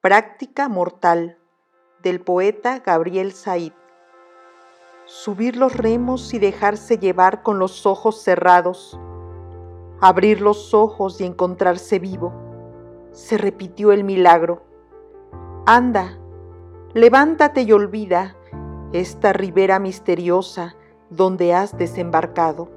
Práctica mortal del poeta Gabriel Said. Subir los remos y dejarse llevar con los ojos cerrados. Abrir los ojos y encontrarse vivo. Se repitió el milagro. Anda, levántate y olvida esta ribera misteriosa donde has desembarcado.